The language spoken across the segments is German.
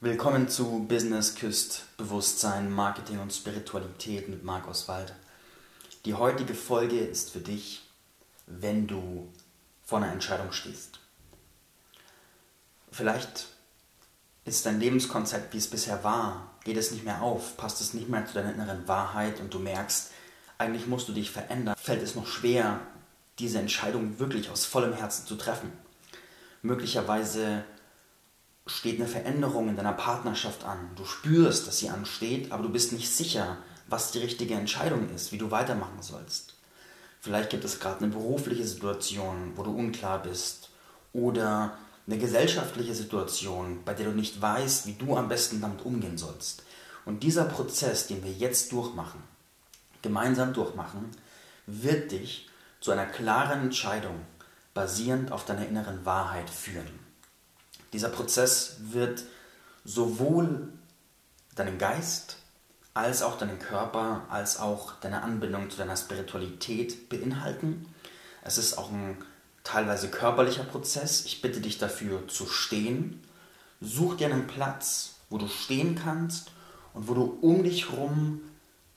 Willkommen zu Business Küst Bewusstsein, Marketing und Spiritualität mit Marc Oswald. Die heutige Folge ist für dich, wenn du vor einer Entscheidung stehst. Vielleicht ist dein Lebenskonzept, wie es bisher war, geht es nicht mehr auf, passt es nicht mehr zu deiner inneren Wahrheit und du merkst, eigentlich musst du dich verändern, fällt es noch schwer, diese Entscheidung wirklich aus vollem Herzen zu treffen. Möglicherweise steht eine Veränderung in deiner Partnerschaft an. Du spürst, dass sie ansteht, aber du bist nicht sicher, was die richtige Entscheidung ist, wie du weitermachen sollst. Vielleicht gibt es gerade eine berufliche Situation, wo du unklar bist oder eine gesellschaftliche Situation, bei der du nicht weißt, wie du am besten damit umgehen sollst. Und dieser Prozess, den wir jetzt durchmachen, gemeinsam durchmachen, wird dich zu einer klaren Entscheidung basierend auf deiner inneren Wahrheit führen. Dieser Prozess wird sowohl deinen Geist als auch deinen Körper, als auch deine Anbindung zu deiner Spiritualität beinhalten. Es ist auch ein teilweise körperlicher Prozess. Ich bitte dich dafür zu stehen. Such dir einen Platz, wo du stehen kannst und wo du um dich herum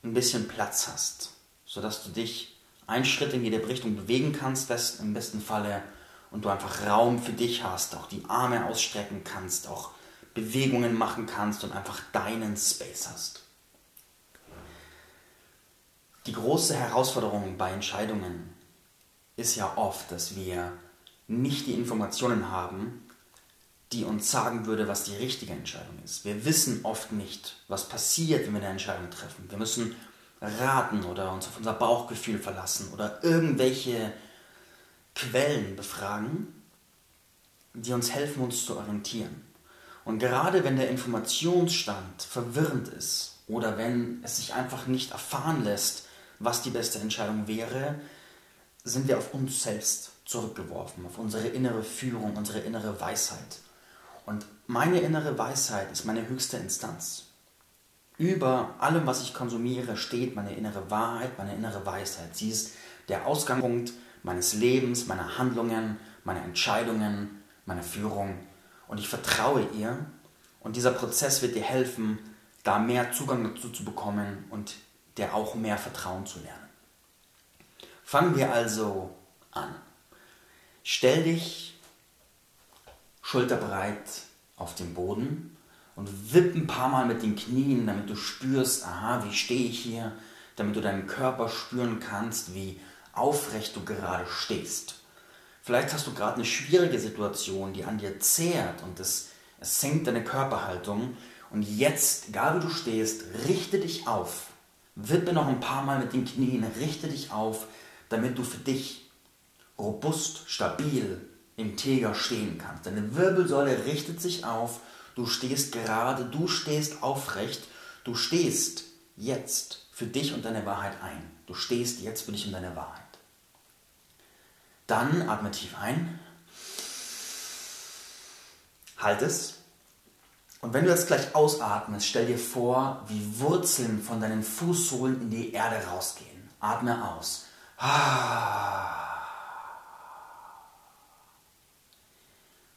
ein bisschen Platz hast, sodass du dich einen Schritt in jede Richtung bewegen kannst, im besten Falle und du einfach Raum für dich hast, auch die Arme ausstrecken kannst, auch Bewegungen machen kannst und einfach deinen Space hast. Die große Herausforderung bei Entscheidungen ist ja oft, dass wir nicht die Informationen haben, die uns sagen würde, was die richtige Entscheidung ist. Wir wissen oft nicht, was passiert, wenn wir eine Entscheidung treffen. Wir müssen raten oder uns auf unser Bauchgefühl verlassen oder irgendwelche Quellen befragen, die uns helfen, uns zu orientieren. Und gerade wenn der Informationsstand verwirrend ist oder wenn es sich einfach nicht erfahren lässt, was die beste Entscheidung wäre, sind wir auf uns selbst zurückgeworfen, auf unsere innere Führung, unsere innere Weisheit. Und meine innere Weisheit ist meine höchste Instanz. Über allem, was ich konsumiere, steht meine innere Wahrheit, meine innere Weisheit. Sie ist der Ausgangspunkt meines Lebens, meiner Handlungen, meiner Entscheidungen, meiner Führung. Und ich vertraue ihr. Und dieser Prozess wird dir helfen, da mehr Zugang dazu zu bekommen und dir auch mehr Vertrauen zu lernen. Fangen wir also an. Stell dich schulterbreit auf den Boden und wipp ein paar Mal mit den Knien, damit du spürst, aha, wie stehe ich hier, damit du deinen Körper spüren kannst, wie aufrecht du gerade stehst. Vielleicht hast du gerade eine schwierige Situation, die an dir zehrt und es, es senkt deine Körperhaltung. Und jetzt, egal wo du stehst, richte dich auf. Wippe noch ein paar Mal mit den Knien, richte dich auf, damit du für dich robust, stabil, integer stehen kannst. Deine Wirbelsäule richtet sich auf, du stehst gerade, du stehst aufrecht, du stehst jetzt für dich und deine Wahrheit ein. Du stehst jetzt für dich und deine Wahrheit. Dann atme tief ein. Halt es. Und wenn du jetzt gleich ausatmest, stell dir vor, wie Wurzeln von deinen Fußsohlen in die Erde rausgehen. Atme aus.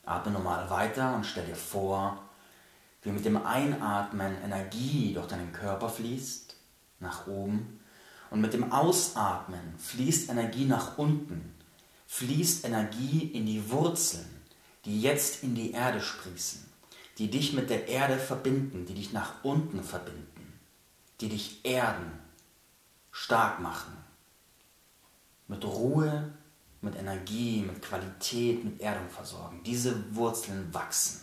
Atme normal weiter und stell dir vor, wie mit dem Einatmen Energie durch deinen Körper fließt, nach oben, und mit dem Ausatmen fließt Energie nach unten, fließt Energie in die Wurzeln, die jetzt in die Erde sprießen, die dich mit der Erde verbinden, die dich nach unten verbinden, die dich erden, stark machen, mit Ruhe, mit Energie, mit Qualität, mit Erdung versorgen. Diese Wurzeln wachsen.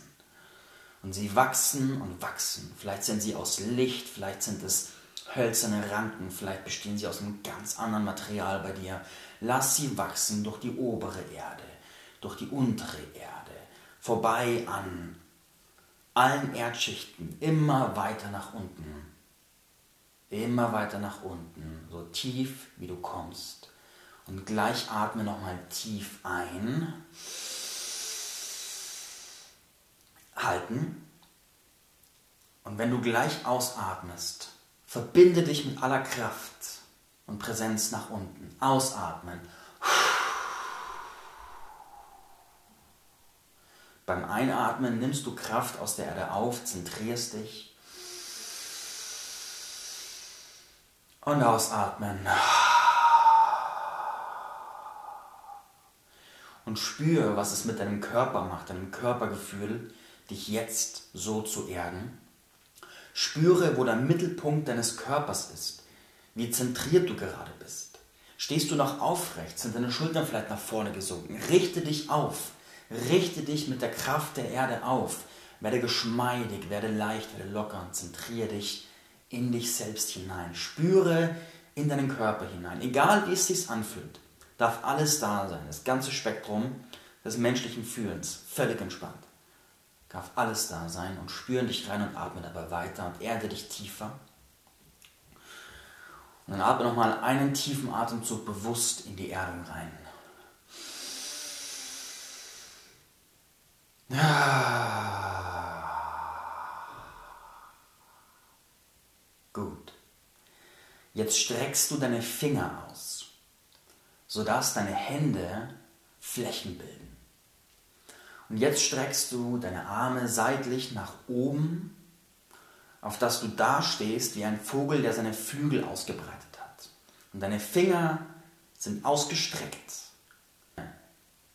Und sie wachsen und wachsen. Vielleicht sind sie aus Licht, vielleicht sind es hölzerne Ranken, vielleicht bestehen sie aus einem ganz anderen Material bei dir. Lass sie wachsen durch die obere Erde, durch die untere Erde, vorbei an allen Erdschichten, immer weiter nach unten. Immer weiter nach unten, so tief wie du kommst. Und gleich atme nochmal tief ein. Halten. Und wenn du gleich ausatmest, verbinde dich mit aller Kraft und Präsenz nach unten. Ausatmen. Beim Einatmen nimmst du Kraft aus der Erde auf, zentrierst dich. Und ausatmen. Und spüre, was es mit deinem Körper macht, deinem Körpergefühl, dich jetzt so zu erden. Spüre, wo der Mittelpunkt deines Körpers ist, wie zentriert du gerade bist. Stehst du noch aufrecht, sind deine Schultern vielleicht nach vorne gesunken. Richte dich auf, richte dich mit der Kraft der Erde auf. Werde geschmeidig, werde leicht, werde locker und zentriere dich in dich selbst hinein. Spüre in deinen Körper hinein. Egal wie es sich anfühlt, darf alles da sein. Das ganze Spektrum des menschlichen Fühlens. Völlig entspannt darf alles da sein und spüren dich rein und atme dabei weiter und erde dich tiefer. Und dann atme nochmal einen tiefen Atemzug bewusst in die Erdung rein. Gut. Jetzt streckst du deine Finger aus, sodass deine Hände Flächen bilden. Und jetzt streckst du deine Arme seitlich nach oben, auf dass du dastehst wie ein Vogel, der seine Flügel ausgebreitet hat. Und deine Finger sind ausgestreckt.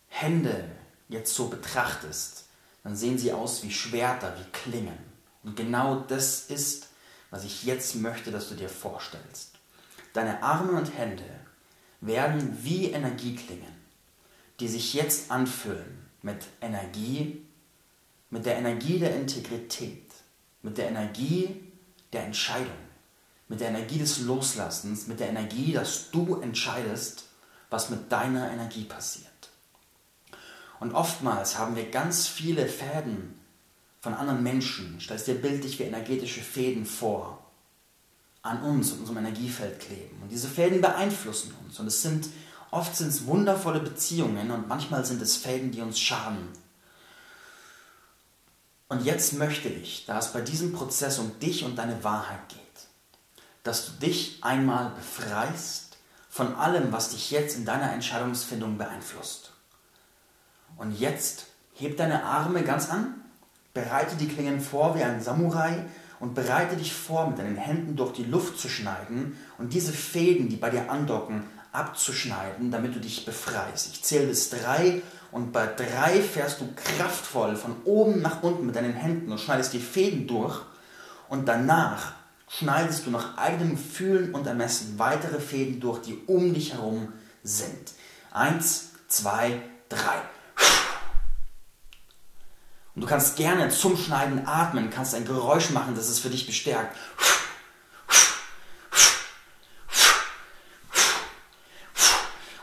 Hände jetzt so betrachtest, dann sehen sie aus wie Schwerter, wie Klingen. Und genau das ist, was ich jetzt möchte, dass du dir vorstellst. Deine Arme und Hände werden wie Energieklingen, die sich jetzt anfüllen mit Energie, mit der Energie der Integrität, mit der Energie der Entscheidung, mit der Energie des Loslassens, mit der Energie, dass du entscheidest, was mit deiner Energie passiert. Und oftmals haben wir ganz viele Fäden von anderen Menschen, stellst dir bildlich wie energetische Fäden vor, an uns und unserem Energiefeld kleben. Und diese Fäden beeinflussen uns. Und es sind Oft sind es wundervolle Beziehungen und manchmal sind es Fäden, die uns schaden. Und jetzt möchte ich, da es bei diesem Prozess um dich und deine Wahrheit geht, dass du dich einmal befreist von allem, was dich jetzt in deiner Entscheidungsfindung beeinflusst. Und jetzt heb deine Arme ganz an, bereite die Klingen vor wie ein Samurai und bereite dich vor, mit deinen Händen durch die Luft zu schneiden und diese Fäden, die bei dir andocken, abzuschneiden, damit du dich befreist. Ich zähle bis drei und bei drei fährst du kraftvoll von oben nach unten mit deinen Händen und schneidest die Fäden durch und danach schneidest du nach eigenem Fühlen und Ermessen weitere Fäden durch, die um dich herum sind. Eins, zwei, drei. Und du kannst gerne zum Schneiden atmen, kannst ein Geräusch machen, das es für dich bestärkt.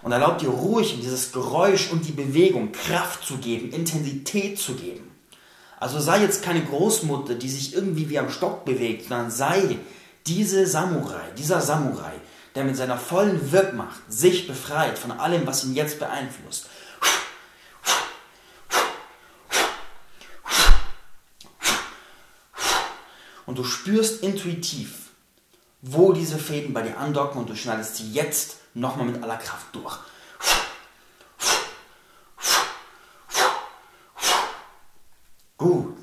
Und erlaub dir ruhig in dieses Geräusch und die Bewegung Kraft zu geben, Intensität zu geben. Also sei jetzt keine Großmutter, die sich irgendwie wie am Stock bewegt, sondern sei diese Samurai, dieser Samurai, der mit seiner vollen Wirkmacht sich befreit von allem, was ihn jetzt beeinflusst. Und du spürst intuitiv, wo diese Fäden bei dir andocken und du schneidest sie jetzt nochmal mit aller Kraft durch. Gut.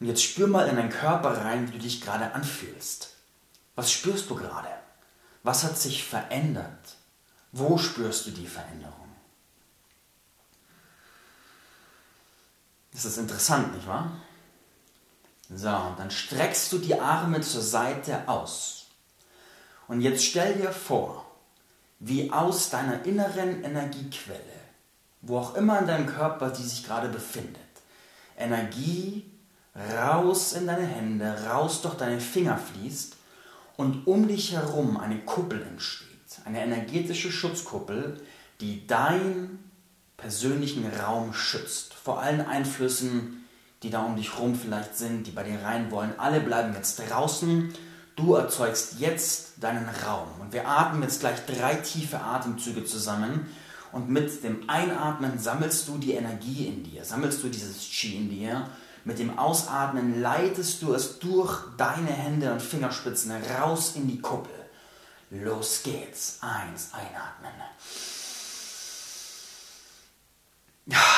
Und jetzt spür mal in deinen Körper rein, wie du dich gerade anfühlst. Was spürst du gerade? Was hat sich verändert? Wo spürst du die Veränderung? Das ist interessant, nicht wahr? So, und dann streckst du die Arme zur Seite aus. Und jetzt stell dir vor, wie aus deiner inneren Energiequelle, wo auch immer in deinem Körper die sich gerade befindet, Energie raus in deine Hände, raus durch deine Finger fließt und um dich herum eine Kuppel entsteht, eine energetische Schutzkuppel, die deinen persönlichen Raum schützt, vor allen Einflüssen, die da um dich herum vielleicht sind, die bei dir rein wollen. Alle bleiben jetzt draußen Du erzeugst jetzt deinen Raum. Und wir atmen jetzt gleich drei tiefe Atemzüge zusammen. Und mit dem Einatmen sammelst du die Energie in dir, sammelst du dieses Qi in dir. Mit dem Ausatmen leitest du es durch deine Hände und Fingerspitzen raus in die Kuppel. Los geht's. Eins, einatmen. 2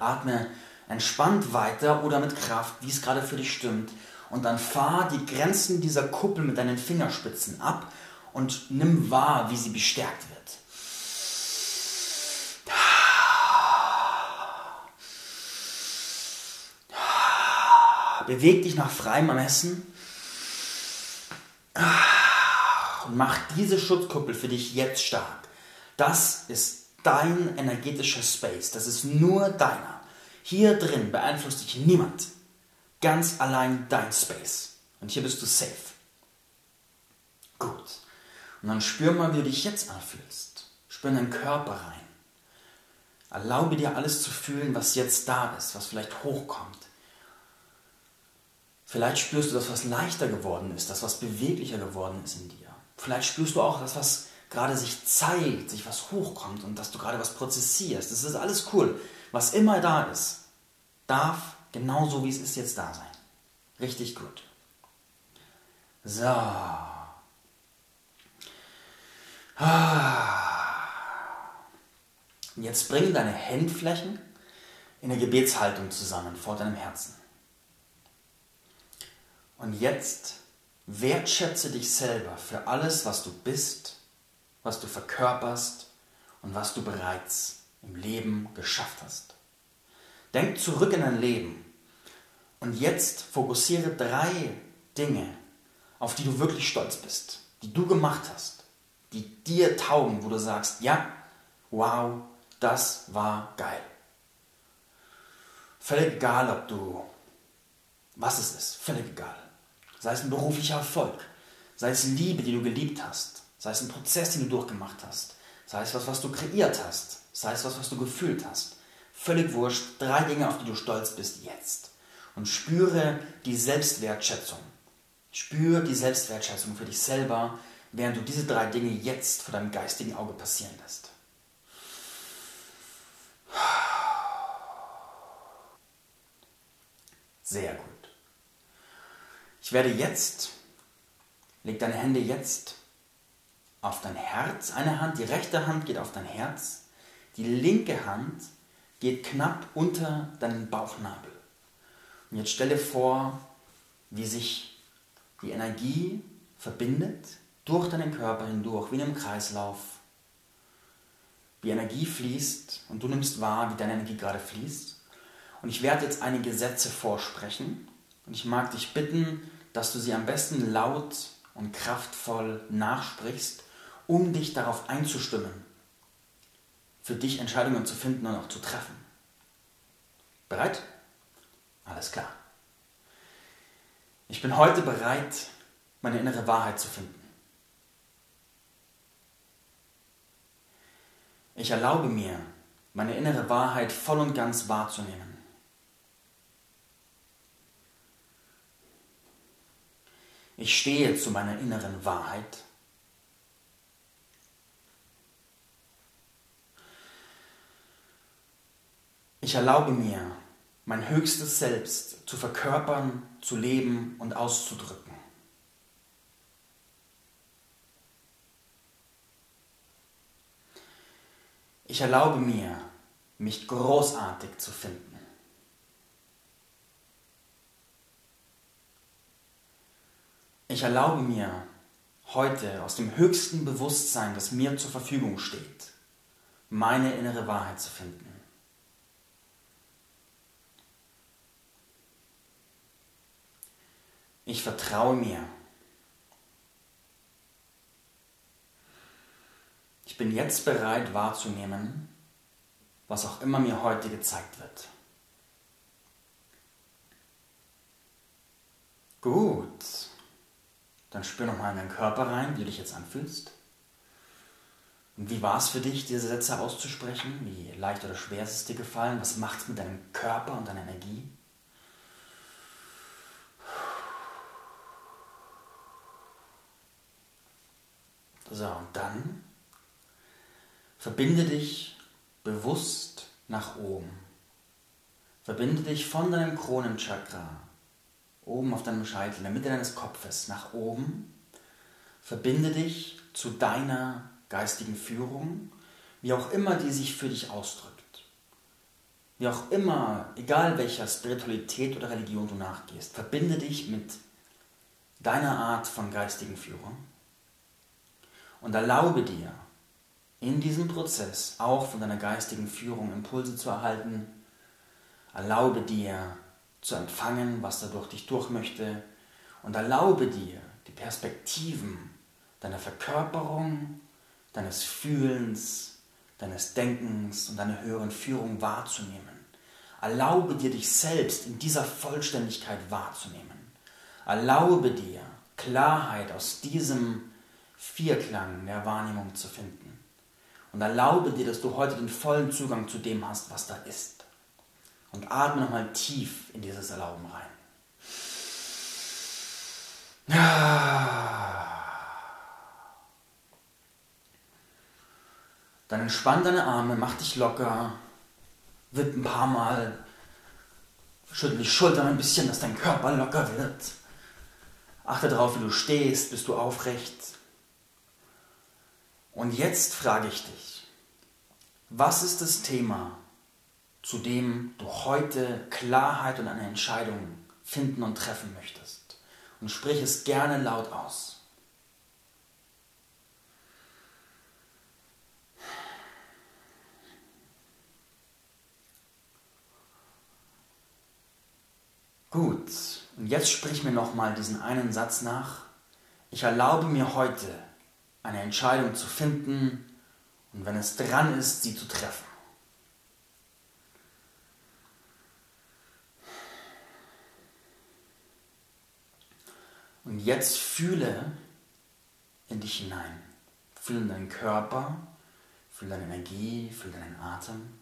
atme entspannt weiter oder mit Kraft, wie es gerade für dich stimmt. Und dann fahr die Grenzen dieser Kuppel mit deinen Fingerspitzen ab und nimm wahr, wie sie bestärkt wird. Beweg dich nach freiem Ermessen und mach diese Schutzkuppel für dich jetzt stark. Das ist dein energetischer Space. Das ist nur deiner. Hier drin beeinflusst dich niemand. Ganz allein dein Space. Und hier bist du safe. Gut. Und dann spür mal, wie du dich jetzt anfühlst. Spür in deinen Körper rein. Erlaube dir alles zu fühlen, was jetzt da ist, was vielleicht hochkommt. Vielleicht spürst du, dass was leichter geworden ist, dass was beweglicher geworden ist in dir. Vielleicht spürst du auch, dass was gerade sich zeigt, sich was hochkommt und dass du gerade was prozessierst. Das ist alles cool. Was immer da ist, darf genauso wie es ist jetzt da sein. Richtig gut. So. Jetzt bring deine Handflächen in der Gebetshaltung zusammen vor deinem Herzen. Und jetzt wertschätze dich selber für alles, was du bist, was du verkörperst und was du bereits im Leben geschafft hast. Denk zurück in dein Leben und jetzt fokussiere drei Dinge, auf die du wirklich stolz bist, die du gemacht hast, die dir taugen, wo du sagst, ja, wow, das war geil. Völlig egal, ob du, was es ist, völlig egal sei es ein beruflicher Erfolg, sei es Liebe, die du geliebt hast, sei es ein Prozess, den du durchgemacht hast, sei es was, was du kreiert hast, sei es was, was du gefühlt hast. Völlig wurscht, drei Dinge, auf die du stolz bist jetzt. Und spüre die Selbstwertschätzung. Spüre die Selbstwertschätzung für dich selber, während du diese drei Dinge jetzt vor deinem geistigen Auge passieren lässt. Sehr gut. Ich werde jetzt, leg deine Hände jetzt auf dein Herz. Eine Hand, die rechte Hand geht auf dein Herz. Die linke Hand geht knapp unter deinen Bauchnabel. Und jetzt stelle vor, wie sich die Energie verbindet durch deinen Körper hindurch, wie in einem Kreislauf. Wie Energie fließt und du nimmst wahr, wie deine Energie gerade fließt. Und ich werde jetzt einige Sätze vorsprechen und ich mag dich bitten, dass du sie am besten laut und kraftvoll nachsprichst, um dich darauf einzustimmen, für dich Entscheidungen zu finden und auch zu treffen. Bereit? Alles klar. Ich bin heute bereit, meine innere Wahrheit zu finden. Ich erlaube mir, meine innere Wahrheit voll und ganz wahrzunehmen. Ich stehe zu meiner inneren Wahrheit. Ich erlaube mir, mein höchstes Selbst zu verkörpern, zu leben und auszudrücken. Ich erlaube mir, mich großartig zu finden. Ich erlaube mir heute aus dem höchsten Bewusstsein, das mir zur Verfügung steht, meine innere Wahrheit zu finden. Ich vertraue mir. Ich bin jetzt bereit wahrzunehmen, was auch immer mir heute gezeigt wird. Gut. Dann spür nochmal in deinen Körper rein, wie du dich jetzt anfühlst. Und wie war es für dich, diese Sätze auszusprechen? Wie leicht oder schwer ist es dir gefallen? Was macht es mit deinem Körper und deiner Energie? So, und dann verbinde dich bewusst nach oben. Verbinde dich von deinem Kronenchakra oben auf deinem Scheitel, in der Mitte deines Kopfes, nach oben. Verbinde dich zu deiner geistigen Führung, wie auch immer die sich für dich ausdrückt. wie auch immer, egal welcher Spiritualität oder Religion du nachgehst, verbinde dich mit deiner Art von geistigen Führung und erlaube dir, in diesem Prozess auch von deiner geistigen Führung Impulse zu erhalten. Erlaube dir zu empfangen, was da durch dich durch möchte und erlaube dir die Perspektiven deiner Verkörperung, deines Fühlens, deines Denkens und deiner höheren Führung wahrzunehmen. Erlaube dir, dich selbst in dieser Vollständigkeit wahrzunehmen. Erlaube dir, Klarheit aus diesem Vierklang der Wahrnehmung zu finden. Und erlaube dir, dass du heute den vollen Zugang zu dem hast, was da ist. Und atme nochmal tief in dieses Erlauben rein. Dann entspann deine Arme, mach dich locker, wipp ein paar Mal, schüttel die Schultern ein bisschen, dass dein Körper locker wird. Achte darauf, wie du stehst, bist du aufrecht. Und jetzt frage ich dich, was ist das Thema, zu dem du heute Klarheit und eine Entscheidung finden und treffen möchtest? Und sprich es gerne laut aus. Gut, und jetzt sprich mir nochmal diesen einen Satz nach. Ich erlaube mir heute eine Entscheidung zu finden und wenn es dran ist, sie zu treffen. Und jetzt fühle in dich hinein. Fühle in deinen Körper, fühle deine Energie, fühle deinen Atem.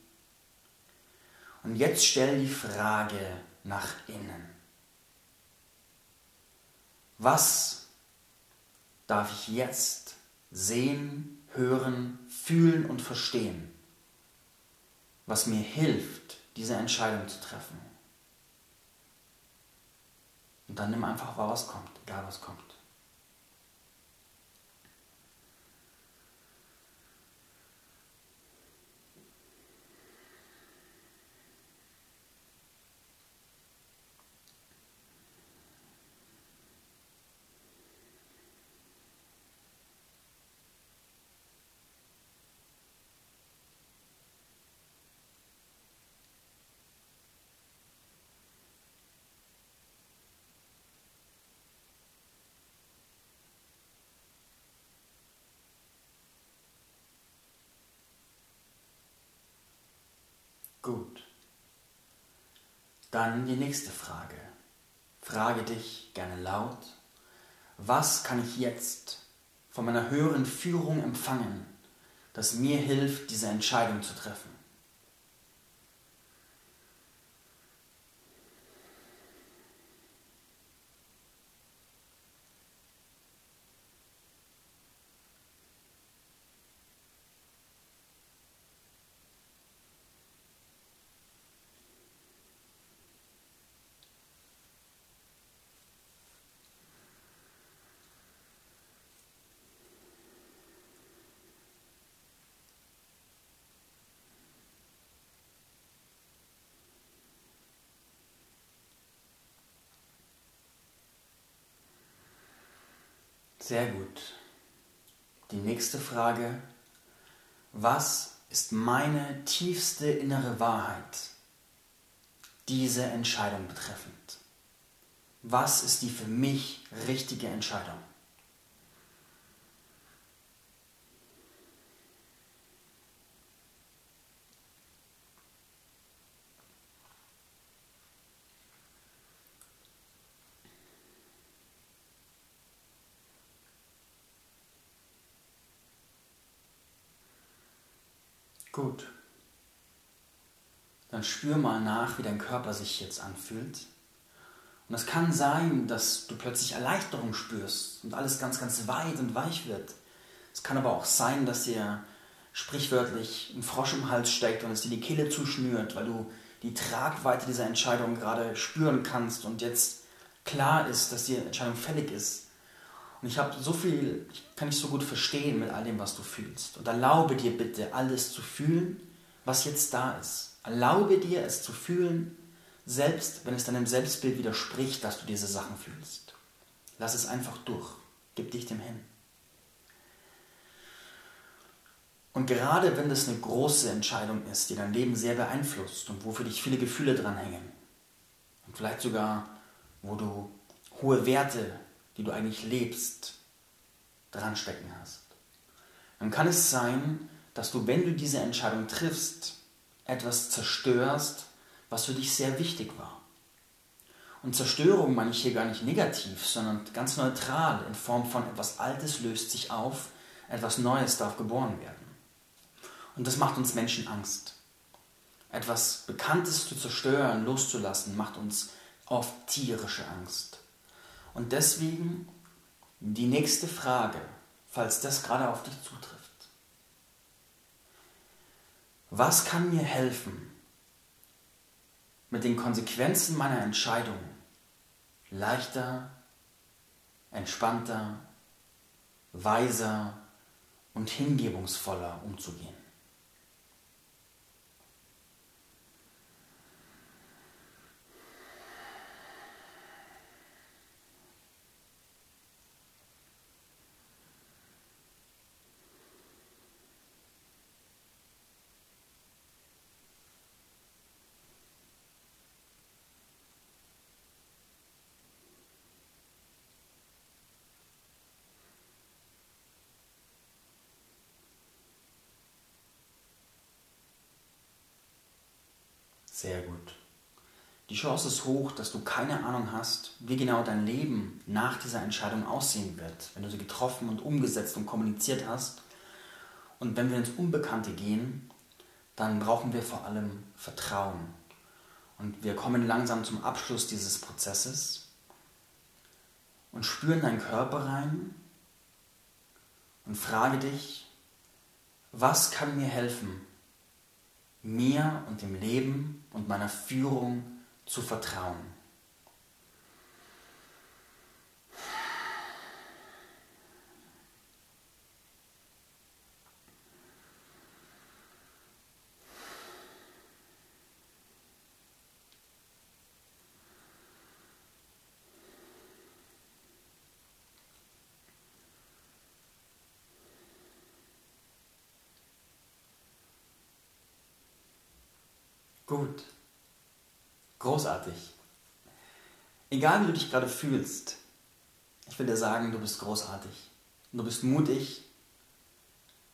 Und jetzt stell die Frage, nach innen. Was darf ich jetzt sehen, hören, fühlen und verstehen, was mir hilft, diese Entscheidung zu treffen? Und dann nimm einfach wahr, was kommt, egal was kommt. Gut. Dann die nächste Frage. Frage dich gerne laut, was kann ich jetzt von meiner höheren Führung empfangen, das mir hilft, diese Entscheidung zu treffen? Sehr gut. Die nächste Frage. Was ist meine tiefste innere Wahrheit diese Entscheidung betreffend? Was ist die für mich richtige Entscheidung? Gut. Dann spür mal nach, wie dein Körper sich jetzt anfühlt. Und es kann sein, dass du plötzlich Erleichterung spürst und alles ganz, ganz weit und weich wird. Es kann aber auch sein, dass dir sprichwörtlich ein Frosch im Hals steckt und es dir die Kehle zuschnürt, weil du die Tragweite dieser Entscheidung gerade spüren kannst und jetzt klar ist, dass die Entscheidung fällig ist. Und ich habe so viel, ich kann ich so gut verstehen mit all dem, was du fühlst. Und erlaube dir bitte, alles zu fühlen, was jetzt da ist. Erlaube dir es zu fühlen, selbst wenn es deinem Selbstbild widerspricht, dass du diese Sachen fühlst. Lass es einfach durch. Gib dich dem hin. Und gerade wenn das eine große Entscheidung ist, die dein Leben sehr beeinflusst und wo für dich viele Gefühle dranhängen und vielleicht sogar, wo du hohe Werte, die du eigentlich lebst, dranstecken hast, dann kann es sein, dass du, wenn du diese Entscheidung triffst, etwas zerstörst, was für dich sehr wichtig war. Und Zerstörung meine ich hier gar nicht negativ, sondern ganz neutral in Form von etwas Altes löst sich auf, etwas Neues darf geboren werden. Und das macht uns Menschen Angst. Etwas Bekanntes zu zerstören, loszulassen, macht uns oft tierische Angst. Und deswegen die nächste Frage, falls das gerade auf dich zutrifft. Was kann mir helfen, mit den Konsequenzen meiner Entscheidung leichter, entspannter, weiser und hingebungsvoller umzugehen? Sehr gut. Die Chance ist hoch, dass du keine Ahnung hast, wie genau dein Leben nach dieser Entscheidung aussehen wird, wenn du sie getroffen und umgesetzt und kommuniziert hast. Und wenn wir ins Unbekannte gehen, dann brauchen wir vor allem Vertrauen. Und wir kommen langsam zum Abschluss dieses Prozesses und spüren deinen Körper rein und frage dich, was kann mir helfen, mir und dem Leben und meiner Führung zu vertrauen. Gut. Großartig. Egal wie du dich gerade fühlst, ich will dir sagen, du bist großartig. Du bist mutig.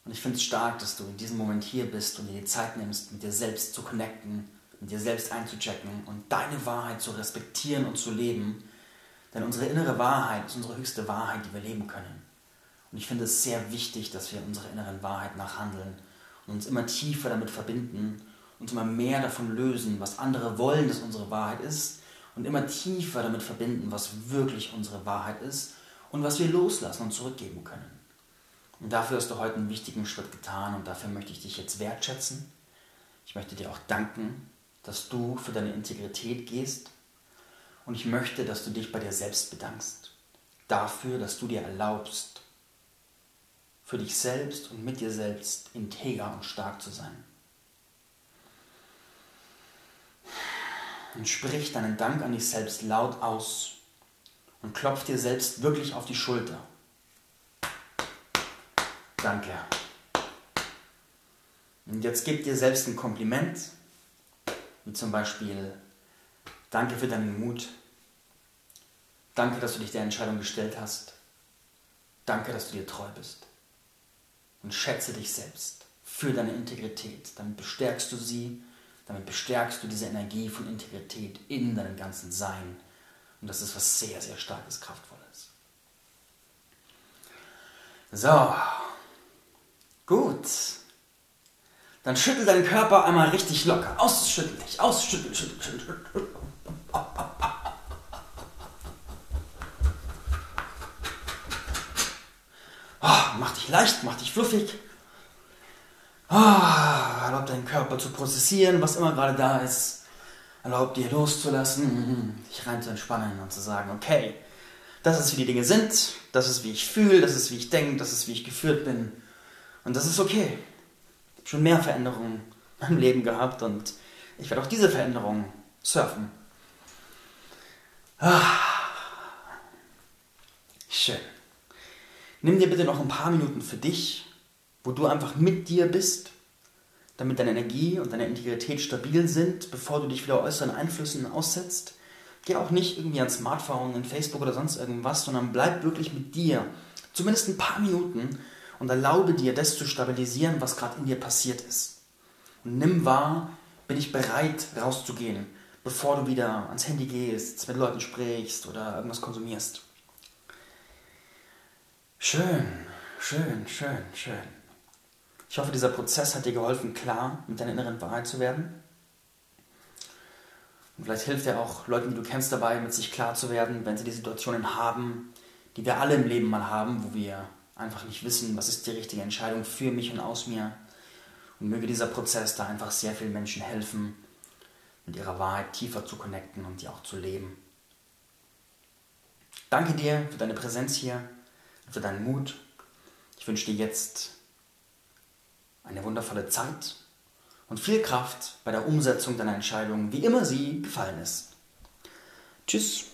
Und ich finde es stark, dass du in diesem Moment hier bist und dir die Zeit nimmst, mit dir selbst zu connecten, mit dir selbst einzuchecken und deine Wahrheit zu respektieren und zu leben. Denn unsere innere Wahrheit ist unsere höchste Wahrheit, die wir leben können. Und ich finde es sehr wichtig, dass wir unserer inneren Wahrheit nachhandeln und uns immer tiefer damit verbinden uns immer mehr davon lösen, was andere wollen, dass unsere Wahrheit ist und immer tiefer damit verbinden, was wirklich unsere Wahrheit ist und was wir loslassen und zurückgeben können. Und dafür hast du heute einen wichtigen Schritt getan und dafür möchte ich dich jetzt wertschätzen. Ich möchte dir auch danken, dass du für deine Integrität gehst und ich möchte, dass du dich bei dir selbst bedankst. Dafür, dass du dir erlaubst, für dich selbst und mit dir selbst integer und stark zu sein. Und sprich deinen Dank an dich selbst laut aus und klopf dir selbst wirklich auf die Schulter. Danke. Und jetzt gib dir selbst ein Kompliment, wie zum Beispiel Danke für deinen Mut. Danke, dass du dich der Entscheidung gestellt hast. Danke, dass du dir treu bist. Und schätze dich selbst für deine Integrität. Dann bestärkst du sie damit bestärkst du diese Energie von Integrität in deinem ganzen Sein. Und das ist was sehr, sehr starkes, kraftvolles. So, gut. Dann schüttel deinen Körper einmal richtig locker. Ausschüttel dich, ausschüttel, schüttel, schüttel. Oh, mach dich leicht, mach dich fluffig. Oh, erlaubt deinen Körper zu prozessieren, was immer gerade da ist. Erlaubt dir loszulassen, dich rein zu entspannen und zu sagen, okay, das ist wie die Dinge sind, das ist wie ich fühle, das ist wie ich denke, das ist wie ich geführt bin. Und das ist okay. Ich habe schon mehr Veränderungen in meinem Leben gehabt und Ich werde auch diese Veränderung surfen. Ah. Schön. Nimm dir bitte noch ein paar Minuten für dich, wo du einfach mit dir bist, damit deine Energie und deine Integrität stabil sind, bevor du dich wieder äußeren Einflüssen aussetzt. Geh auch nicht irgendwie ans Smartphone, in Facebook oder sonst irgendwas, sondern bleib wirklich mit dir. Zumindest ein paar Minuten und erlaube dir, das zu stabilisieren, was gerade in dir passiert ist. Und nimm wahr, bin ich bereit, rauszugehen, bevor du wieder ans Handy gehst, mit Leuten sprichst oder irgendwas konsumierst. Schön, schön, schön, schön. Ich hoffe, dieser Prozess hat dir geholfen, klar mit deiner inneren Wahrheit zu werden. Und vielleicht hilft er auch Leuten, die du kennst, dabei, mit sich klar zu werden, wenn sie die Situationen haben, die wir alle im Leben mal haben, wo wir einfach nicht wissen, was ist die richtige Entscheidung für mich und aus mir. Und möge dieser Prozess da einfach sehr vielen Menschen helfen, mit ihrer Wahrheit tiefer zu connecten und die auch zu leben. Danke dir für deine Präsenz hier, für deinen Mut. Ich wünsche dir jetzt eine wundervolle Zeit und viel Kraft bei der Umsetzung deiner Entscheidung, wie immer sie gefallen ist. Tschüss.